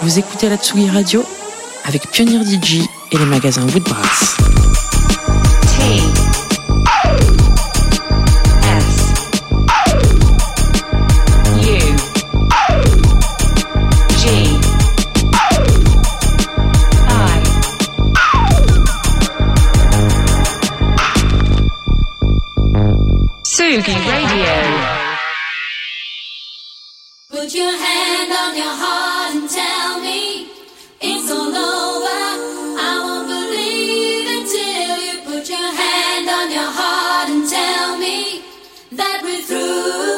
Vous écoutez la Tsugi Radio avec Pionnier DJ et les magasins Woodbrass. T S U G I Sugi Radio. Put your hand on your heart and tell that we're through.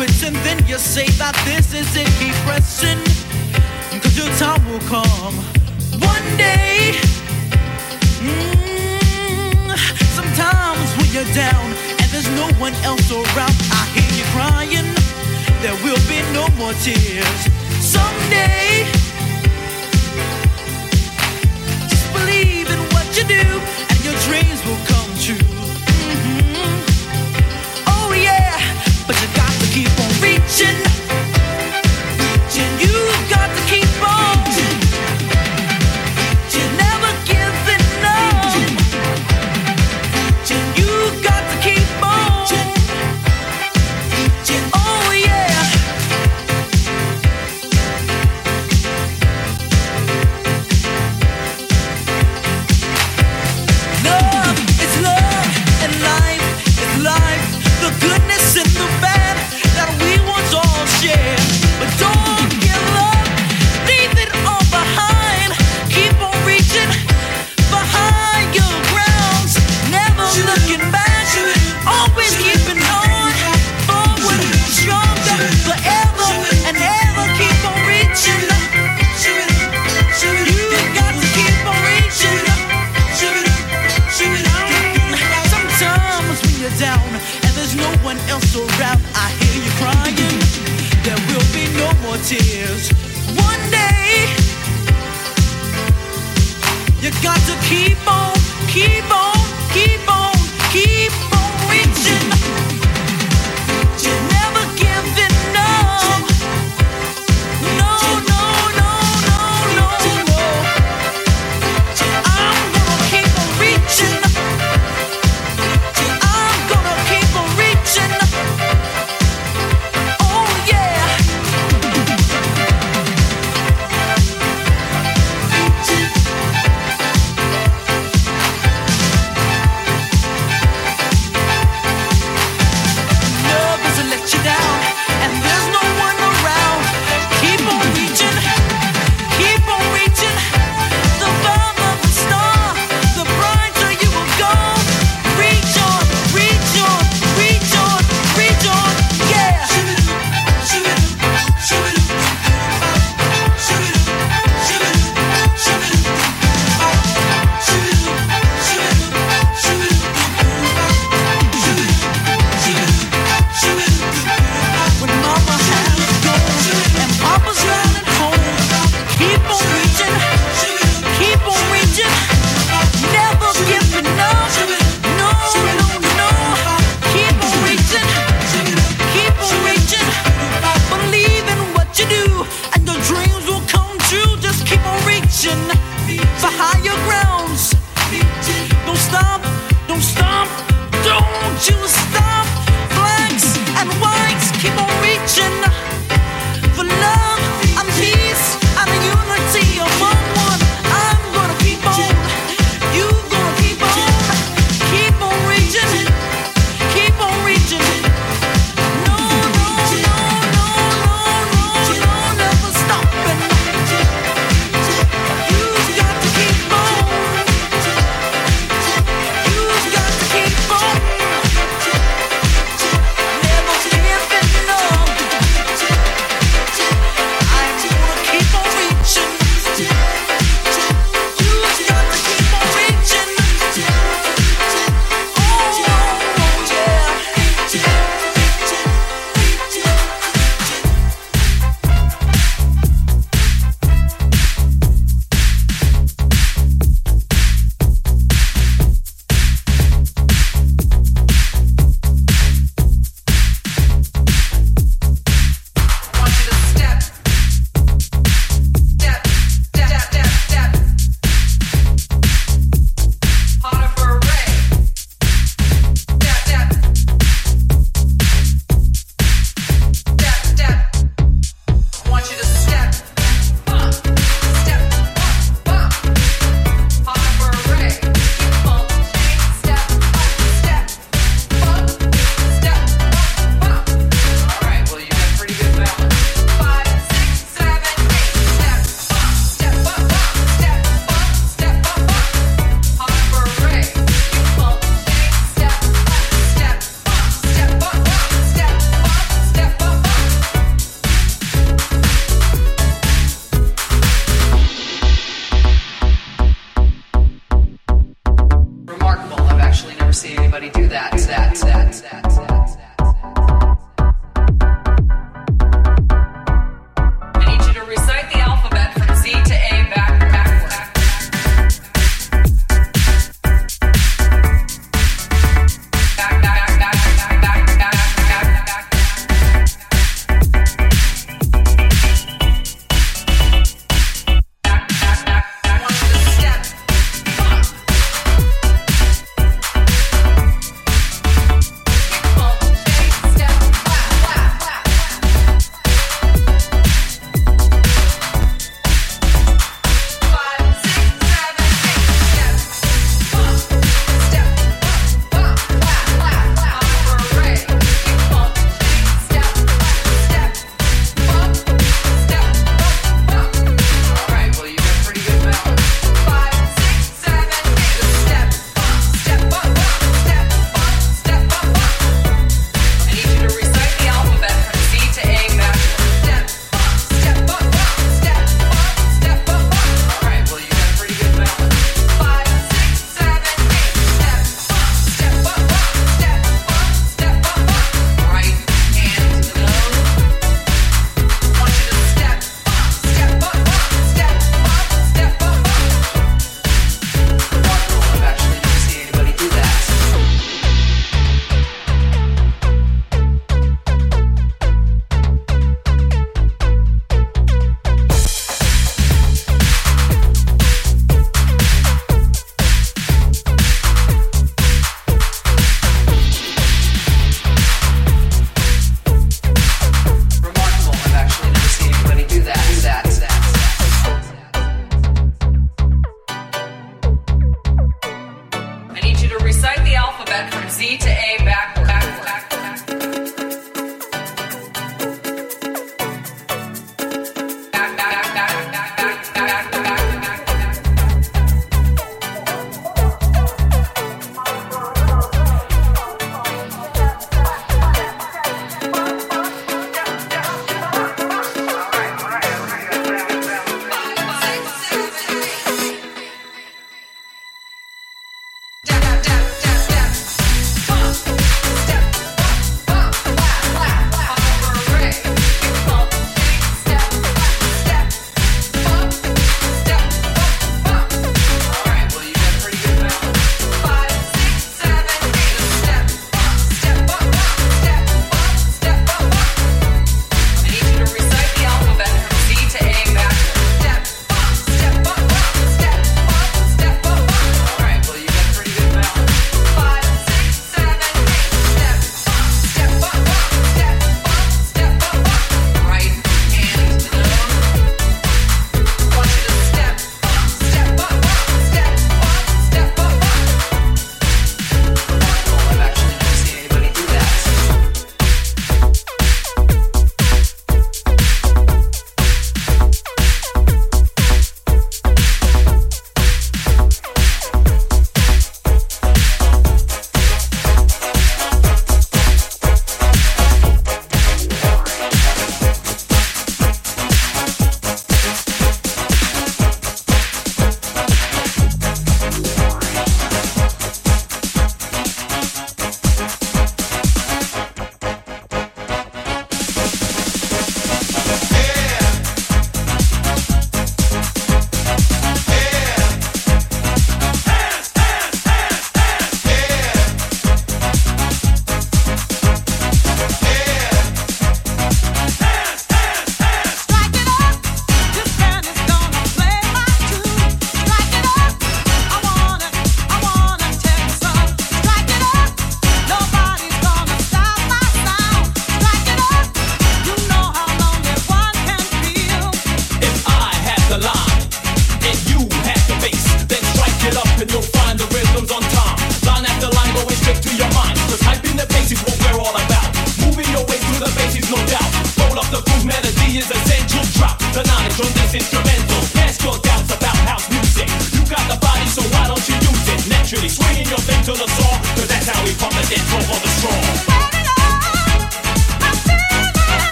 quits and then you say that this isn't depressing. Cause your time will come one day. Mm, sometimes when you're down and there's no one else around, I hear you crying. There will be no more tears someday. Just believe in what you do, and your dreams will come. Imagine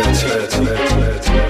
let, let, let, let, let.